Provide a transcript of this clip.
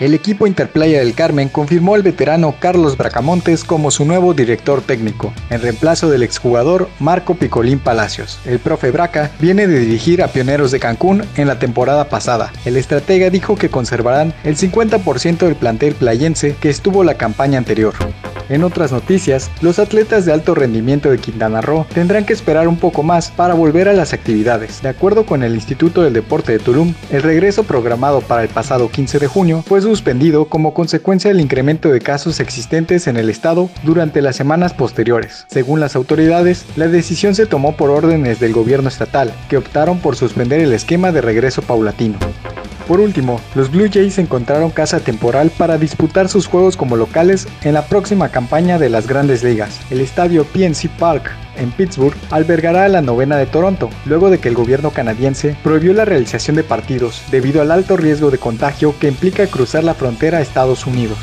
El equipo Interplaya del Carmen confirmó al veterano Carlos Bracamontes como su nuevo director técnico, en reemplazo del exjugador Marco Picolín Palacios. El profe Braca viene de dirigir a Pioneros de Cancún en la temporada pasada. El estratega dijo que conservarán el 50% del plantel playense que estuvo la campaña anterior. En otras noticias, los atletas de alto rendimiento de Quintana Roo tendrán que esperar un poco más para volver a las actividades. De acuerdo con el Instituto del Deporte de Tulum, el regreso programado para el pasado 15 de junio fue suspendido como consecuencia del incremento de casos existentes en el estado durante las semanas posteriores. Según las autoridades, la decisión se tomó por órdenes del gobierno estatal, que optaron por suspender el esquema de regreso paulatino. Por último, los Blue Jays encontraron casa temporal para disputar sus juegos como locales en la próxima campaña de las grandes ligas. El estadio PNC Park en Pittsburgh albergará la novena de Toronto, luego de que el gobierno canadiense prohibió la realización de partidos debido al alto riesgo de contagio que implica cruzar la frontera a Estados Unidos.